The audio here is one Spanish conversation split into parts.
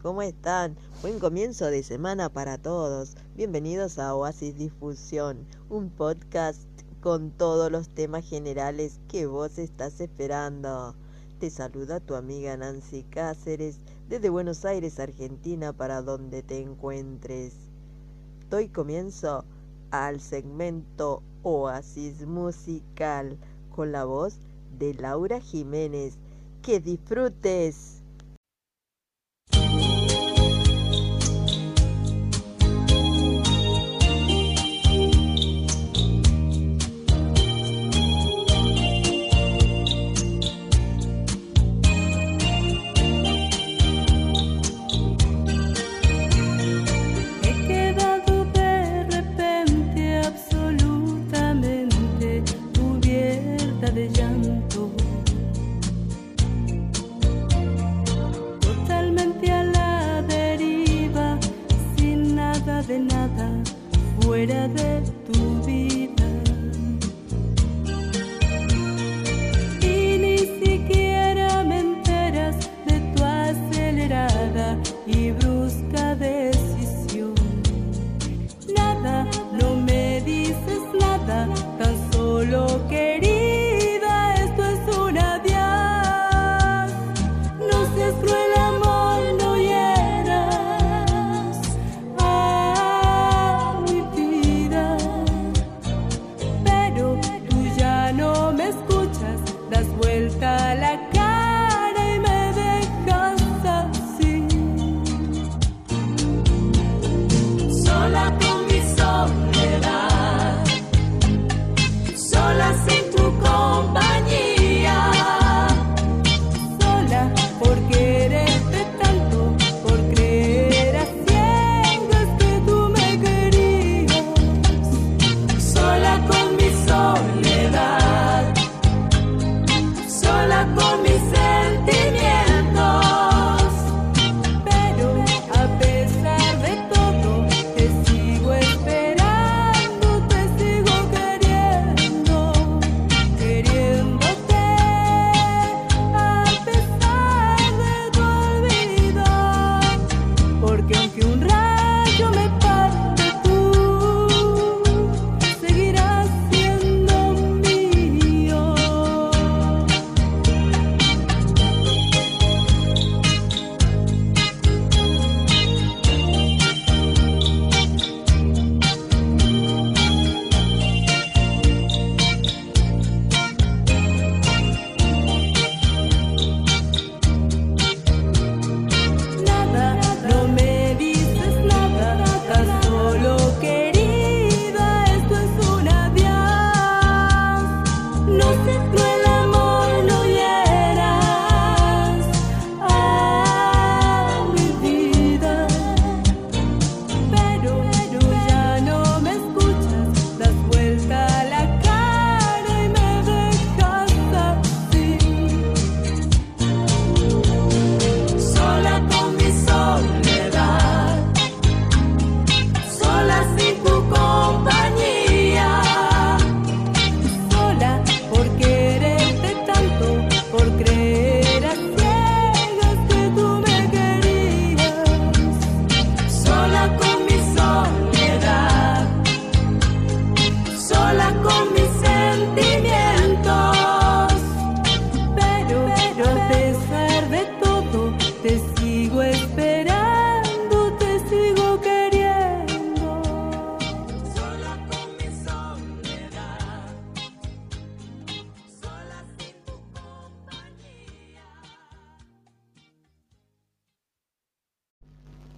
¿cómo están? Buen comienzo de semana para todos. Bienvenidos a Oasis Difusión, un podcast con todos los temas generales que vos estás esperando. Te saluda tu amiga Nancy Cáceres desde Buenos Aires, Argentina, para donde te encuentres. Doy comienzo al segmento Oasis Musical con la voz de Laura Jiménez. Que disfrutes. de nada fuera de tu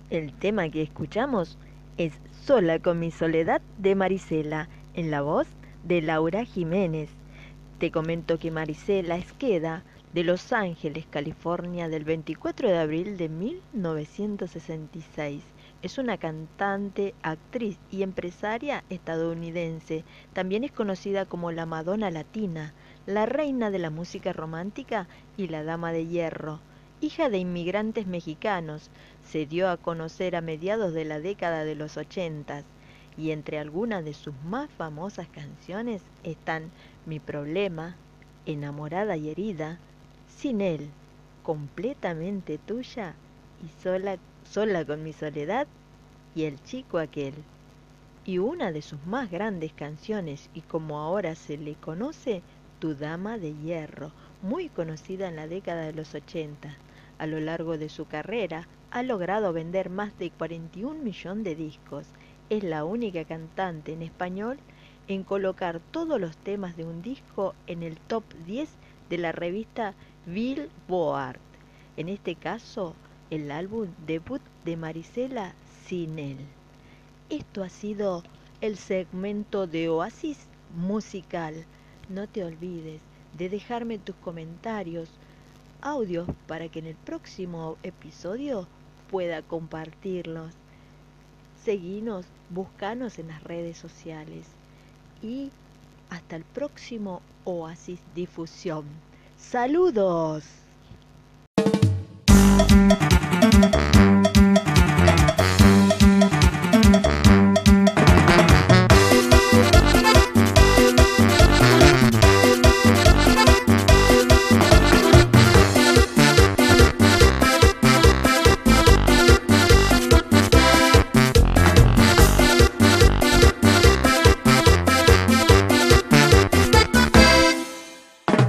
El tema que escuchamos es Sola con mi soledad de Marisela, en la voz de Laura Jiménez. Te comento que Marisela es queda de Los Ángeles, California, del 24 de abril de 1966. Es una cantante, actriz y empresaria estadounidense. También es conocida como la Madonna Latina, la reina de la música romántica y la Dama de Hierro. Hija de inmigrantes mexicanos, se dio a conocer a mediados de la década de los ochentas y entre algunas de sus más famosas canciones están Mi problema, Enamorada y herida, Sin él, Completamente tuya y Sola Sola con mi soledad y El chico aquel. Y una de sus más grandes canciones, y como ahora se le conoce, Tu Dama de Hierro, muy conocida en la década de los 80. A lo largo de su carrera ha logrado vender más de 41 millones de discos. Es la única cantante en español en colocar todos los temas de un disco en el top 10 de la revista Billboard. En este caso, el álbum debut de Marisela Sin él. Esto ha sido el segmento de Oasis musical. No te olvides de dejarme tus comentarios, audios, para que en el próximo episodio pueda compartirlos. Seguinos, buscanos en las redes sociales y hasta el próximo Oasis Difusión. Saludos.